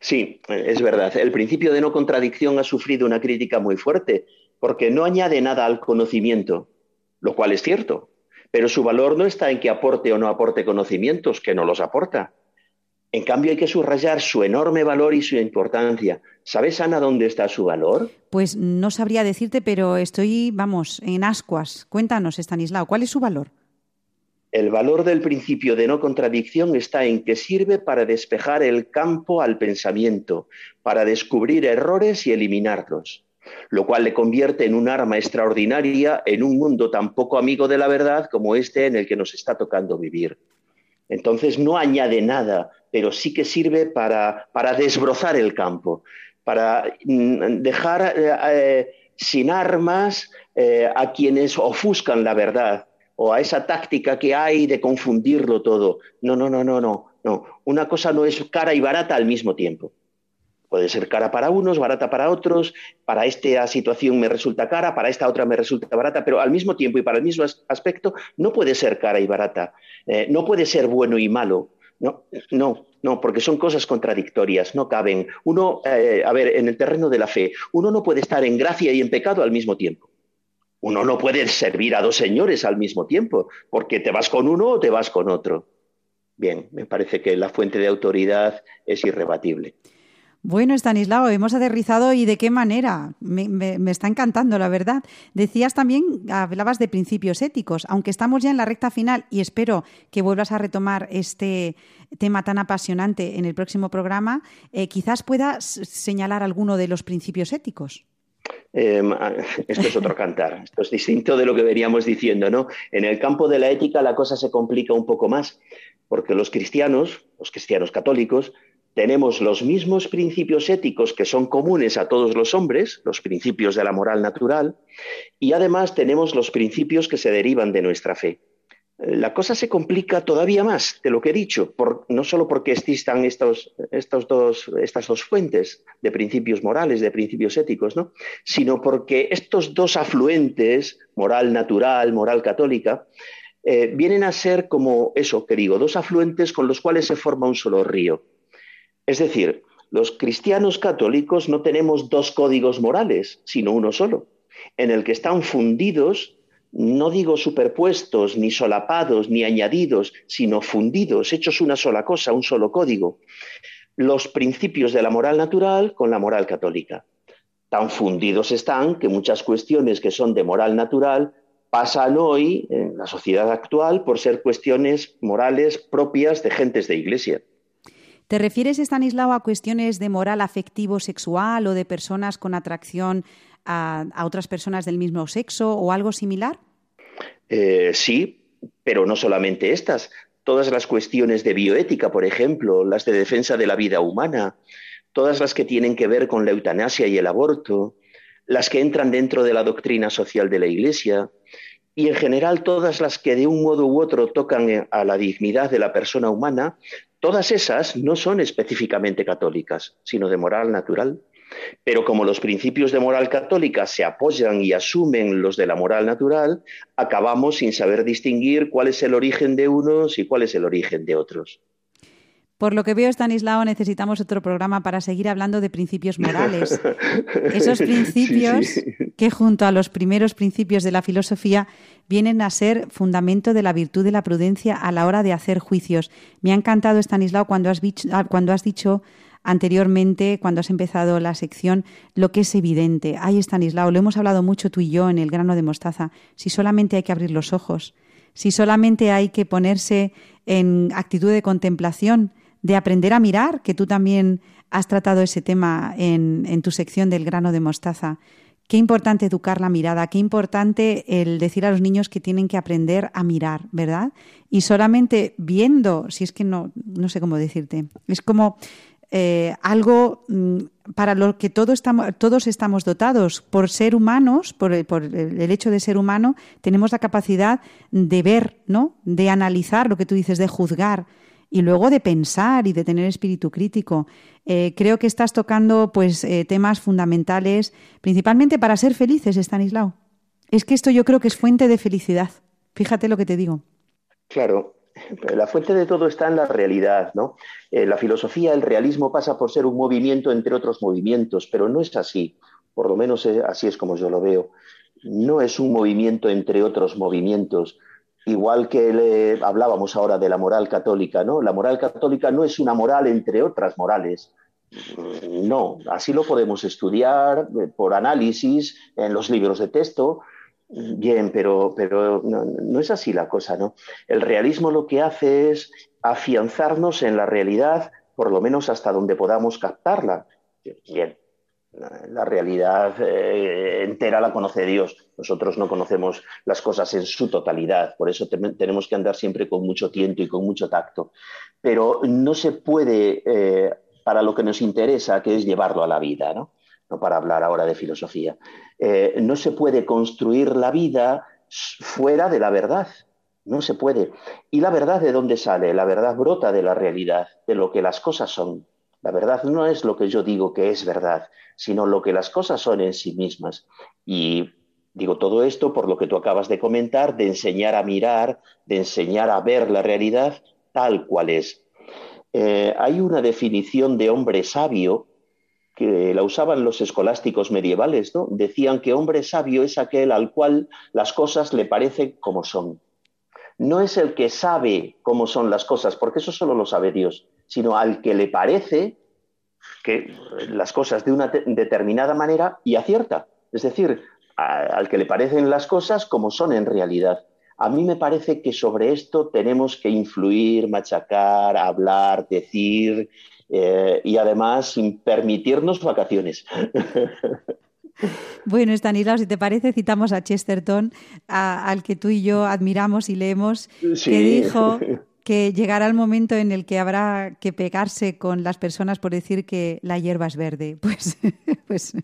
Sí, es verdad. El principio de no contradicción ha sufrido una crítica muy fuerte porque no añade nada al conocimiento, lo cual es cierto, pero su valor no está en que aporte o no aporte conocimientos, que no los aporta. En cambio, hay que subrayar su enorme valor y su importancia. ¿Sabes, Ana, dónde está su valor? Pues no sabría decirte, pero estoy, vamos, en ascuas. Cuéntanos, Estanislao, ¿cuál es su valor? El valor del principio de no contradicción está en que sirve para despejar el campo al pensamiento, para descubrir errores y eliminarlos lo cual le convierte en un arma extraordinaria en un mundo tan poco amigo de la verdad como este en el que nos está tocando vivir. Entonces no añade nada, pero sí que sirve para, desbrozar el campo, para mm, dejar eh, eh, sin armas eh, a quienes ofuscan la verdad o a esa táctica que hay de confundirlo todo. No, no, no, no, no, no. Una cosa no es cara y barata al mismo tiempo. Puede ser cara para unos, barata para otros, para esta situación me resulta cara, para esta otra me resulta barata, pero al mismo tiempo y para el mismo aspecto no puede ser cara y barata, eh, no puede ser bueno y malo, no, no, no, porque son cosas contradictorias, no caben. Uno, eh, a ver, en el terreno de la fe, uno no puede estar en gracia y en pecado al mismo tiempo. Uno no puede servir a dos señores al mismo tiempo, porque te vas con uno o te vas con otro. Bien, me parece que la fuente de autoridad es irrebatible. Bueno, Estanislao, hemos aterrizado y de qué manera. Me, está encantando, la verdad. Decías también, hablabas de principios éticos, aunque estamos ya en la recta final y espero que vuelvas a retomar este tema tan apasionante en el próximo programa, eh, quizás puedas señalar alguno de los principios éticos. Em, ah, esto es otro cantar, esto es distinto de lo que veníamos diciendo, ¿no? En el campo de la ética la cosa se complica un poco más, porque los cristianos, los cristianos católicos, tenemos los mismos principios éticos que son comunes a todos los hombres, los principios de la moral natural, y además tenemos los principios que se derivan de nuestra fe. La cosa se complica todavía más de lo que he dicho, no solo porque existan estos, dos, estas dos fuentes de principios morales, de principios éticos, ¿no? sino porque estos dos afluentes, moral natural, moral católica, eh, vienen a ser como eso que digo, dos afluentes con los cuales se forma un solo río. Es decir, los cristianos católicos no tenemos dos códigos morales, sino uno solo, en el que están fundidos, no digo superpuestos, ni solapados, ni añadidos, sino fundidos, hechos una sola cosa, un solo código, los principios de la moral natural con la moral católica. Tan fundidos están que muchas cuestiones que son de moral natural pasan hoy en la sociedad actual por ser cuestiones morales propias de gentes de iglesia. ¿Te refieres, Stanislao, a cuestiones de moral afectivo-sexual o de personas con atracción a, otras personas del mismo sexo o algo similar? Eh, sí, pero no solamente estas. Todas las cuestiones de bioética, por ejemplo, las de defensa de la vida humana, todas las que tienen que ver con la eutanasia y el aborto, las que entran dentro de la doctrina social de la Iglesia, y en general todas las que de un modo u otro tocan a la dignidad de la persona humana, Todas esas no son específicamente católicas, sino de moral natural. Pero como los principios de moral católica se apoyan y asumen los de la moral natural, acabamos sin saber distinguir cuál es el origen de unos y cuál es el origen de otros. Por lo que veo, Stanislao, necesitamos otro programa para seguir hablando de principios morales. Esos [LAUGHS] principios que junto a los primeros principios de la filosofía vienen a ser fundamento de la virtud de la prudencia a la hora de hacer juicios. Me ha encantado, Stanislao, cuando has, ah, cuando has dicho anteriormente, cuando has empezado la sección, lo que es evidente. Ay, Stanislao, lo hemos hablado mucho tú y yo en el grano de mostaza. Si solamente hay que abrir los ojos, si solamente hay que ponerse en actitud de contemplación, de aprender a mirar, que tú también has tratado ese tema en, en tu sección del grano de mostaza. Qué importante educar la mirada, qué importante el decir a los niños que tienen que aprender a mirar, ¿verdad? Y solamente viendo, si es que no, no sé cómo decirte, es como eh, algo mm, para lo que todos estamos, todos estamos dotados. Por ser humanos, por, por, el hecho de ser humano, tenemos la capacidad de ver, ¿no? De analizar lo que tú dices, de juzgar y luego de pensar y de tener espíritu crítico. Eh, creo que estás tocando pues eh, temas fundamentales, principalmente para ser felices, Stanislao. Es que esto yo creo que es fuente de felicidad. Fíjate lo que te digo. Claro, la fuente de todo está en la realidad, ¿no? Eh, la filosofía, el realismo pasa por ser un movimiento entre otros movimientos, pero no es así. Por lo menos así es como yo lo veo. No es un movimiento entre otros movimientos Igual que le hablábamos ahora de la moral católica, ¿no? La moral católica no es una moral entre otras morales. No, así lo podemos estudiar eh, por análisis en los libros de texto. Bien, pero, pero no, no es así la cosa, ¿no? El realismo lo que hace es afianzarnos en la realidad, por lo menos hasta donde podamos captarla. Bien, la realidad eh, entera la conoce Dios. Nosotros no conocemos las cosas en su totalidad. Por eso tenemos que andar siempre con mucho tiento y con mucho tacto. Pero no se puede, eh, para lo que nos interesa, que es llevarlo a la vida, ¿no? no para hablar ahora de filosofía. Eh, no se puede construir la vida fuera de la verdad. No se puede. ¿Y la verdad de dónde sale? La verdad brota de la realidad, de lo que las cosas son. La verdad no es lo que yo digo que es verdad, sino lo que las cosas son en sí mismas. Y digo todo esto por lo que tú acabas de comentar, de enseñar a mirar, de enseñar a ver la realidad tal cual es. Eh, hay una definición de hombre sabio que la usaban los escolásticos medievales, ¿no? Decían que hombre sabio es aquel al cual las cosas le parecen como son. No es el que sabe cómo son las cosas, porque eso solo lo sabe Dios, sino al que le parece que las cosas de una determinada manera y acierta. Es decir, al que le parecen las cosas como son en realidad. A mí me parece que sobre esto tenemos que influir, machacar, hablar, decir eh, y además permitirnos vacaciones. [LAUGHS] Bueno, Stanislao, si te parece, citamos a Chesterton, al que tú y yo admiramos y leemos, que dijo que llegará el momento en el que habrá que pegarse con las personas por decir que la hierba es verde. [LAUGHS] Pues, pues,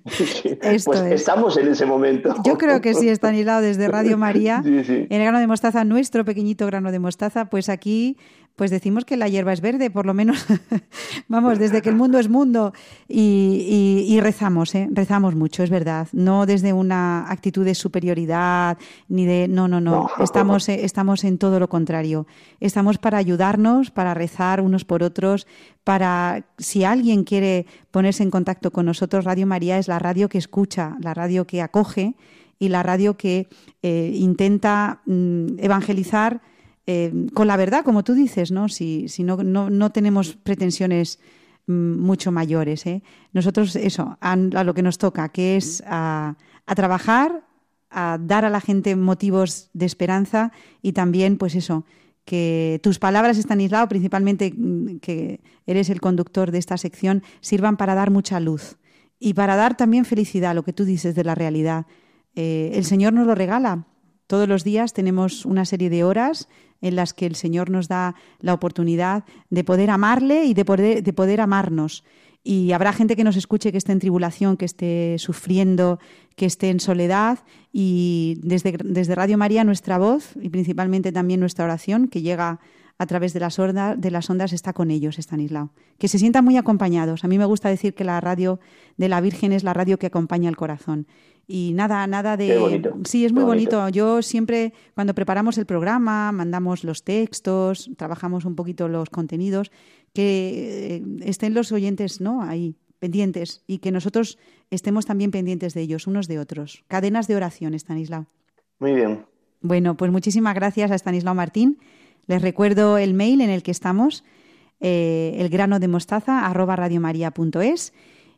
esto pues es. estamos en ese momento. Yo creo que sí, Estanislao, desde Radio María, [LAUGHS] Sí, sí. en el grano de mostaza, nuestro pequeñito grano de mostaza, pues aquí pues decimos que la hierba es verde, por lo menos, [LAUGHS] vamos, desde que el mundo es mundo y, y- y rezamos, ¿eh? rezamos mucho, es verdad, no desde una actitud de superioridad ni de, no, no, no, No. estamos, eh, estamos en todo lo contrario, estamos para ayudarnos, para rezar unos por otros, para, si alguien quiere ponerse en contacto con nosotros, Radio María es la radio que escucha, la radio que acoge y la radio que eh, intenta mm, evangelizar eh, con la verdad, como tú dices, ¿no? Si, si no, no, no tenemos pretensiones mm, mucho mayores. ¿eh? Nosotros, eso, a, a lo que nos toca, que es a, a trabajar, a dar a la gente motivos de esperanza y también, pues eso, que tus palabras, Estanislao, principalmente mm, que eres el conductor de esta sección, sirvan para dar mucha luz y para dar también felicidad, lo que tú dices de la realidad. Eh, el Señor nos lo regala. Todos los días tenemos una serie de horas en las que el Señor nos da la oportunidad de poder amarle y de poder, de poder amarnos. Y habrá gente que nos escuche que esté en tribulación, que esté sufriendo, que esté en soledad. Y desde, desde Radio María nuestra voz y principalmente también nuestra oración, que llega a través de las, ondas, de las ondas, está con ellos, Estanislao. Que se sientan muy acompañados. A mí me gusta decir que la radio de la Virgen es la radio que acompaña el corazón. Y nada, nada de... Qué bonito, Sí, es muy bonito. Yo siempre, cuando preparamos el programa, mandamos los textos, trabajamos un poquito los contenidos, que eh, estén los oyentes ¿no? ahí, pendientes, y que nosotros estemos también pendientes de ellos, unos de otros. Cadenas de oración, Estanislao. Muy bien. Bueno, pues muchísimas gracias a Estanislao Martín. Les recuerdo el mail en el que estamos, eh, elgrano de mostaza arroba radiomaria.es.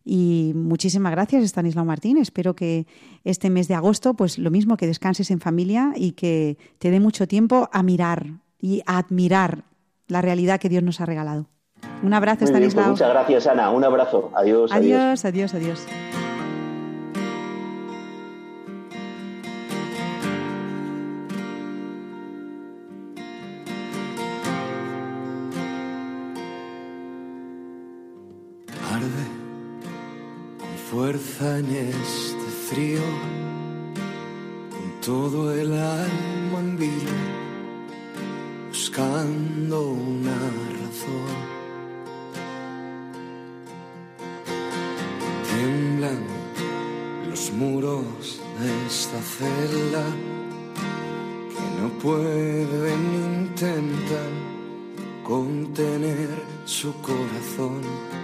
Y muchísimas gracias, Estanislao Martín. Espero que este mes de agosto, pues lo mismo, que descanses en familia y que te dé mucho tiempo a mirar y a admirar la realidad que Dios nos ha regalado. Un abrazo, Muy bien, pues Estanislao. muchas gracias, Ana. Un abrazo. Adiós. adiós. adiós, adiós, adiós. Fuerza en este frío, con todo el alma en vilo, buscando una razón. Tiemblan los muros de esta celda que no pueden intentar contener su corazón.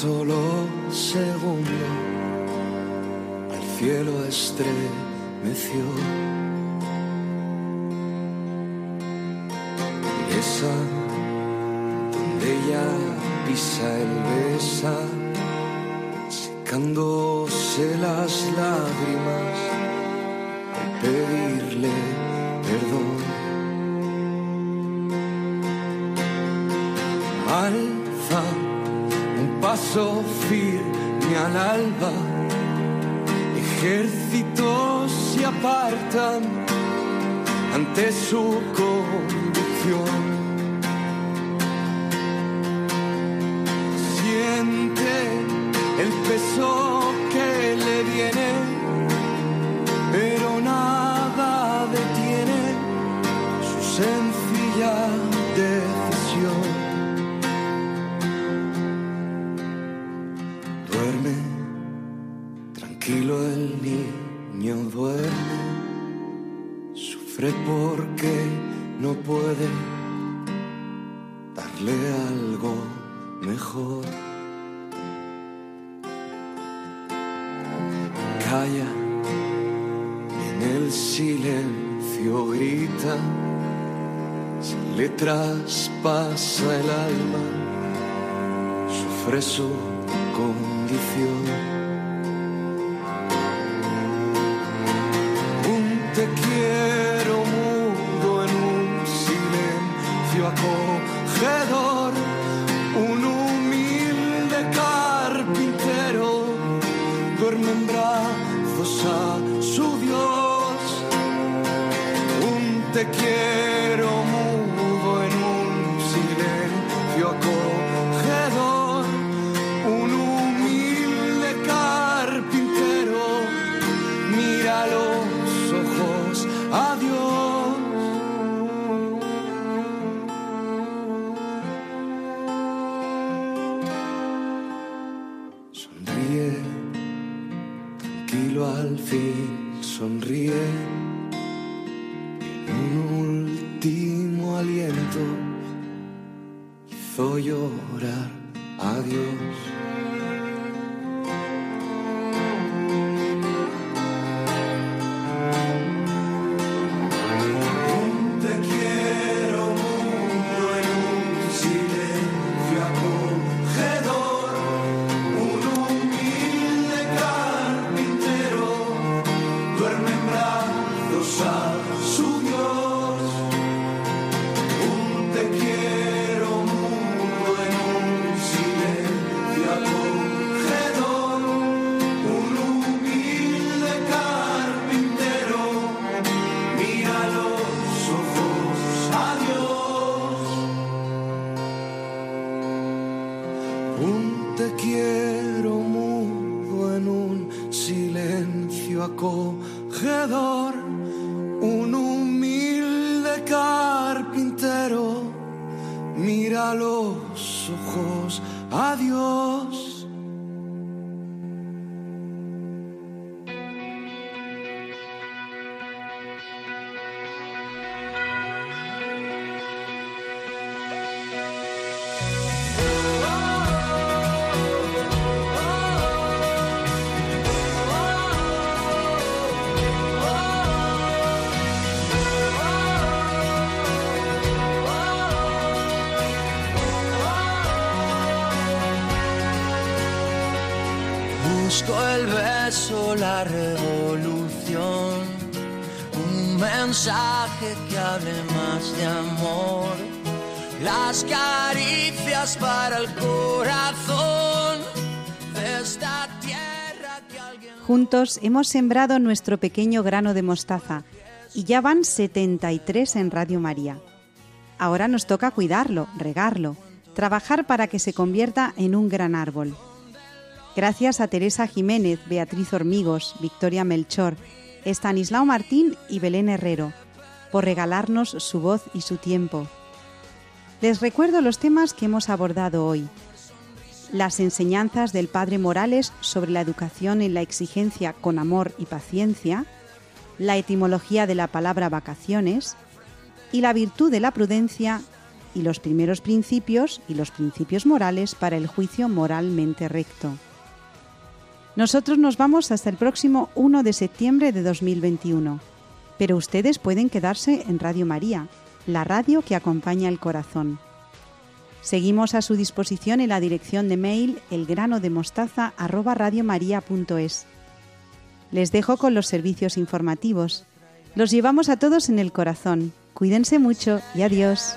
solo segundo al cielo estremeció. Esa donde ella pisa el besa secándose las lágrimas al alba, ejércitos se apartan ante su convicción. Sufre porque no puede dar pedirle algo mejor. Calla, en el silencio grita, se le traspasa el alma, sufre su condición. Hemos sembrado nuestro pequeño grano de mostaza y ya van 73 en Radio María. Ahora nos toca cuidarlo, regarlo, trabajar para que se convierta en un gran árbol. Gracias a Teresa Jiménez, Beatriz Hormigos, Victoria Melchor, Estanislao Martín y Belén Herrero, por regalarnos su voz y su tiempo. Les recuerdo los temas que hemos abordado hoy. Las enseñanzas del Padre Morales sobre la educación en la exigencia con amor y paciencia, la etimología de la palabra vacaciones y la virtud de la prudencia y los primeros principios y los principios morales para el juicio moralmente recto. Nosotros nos vamos hasta el próximo 1 de septiembre de 2021, pero ustedes pueden quedarse en Radio María, la radio que acompaña el corazón. Seguimos a su disposición en la dirección de mail elgranodemostaza@radiomaria.es. Les dejo con los servicios informativos. Los llevamos a todos en el corazón. Cuídense mucho y adiós.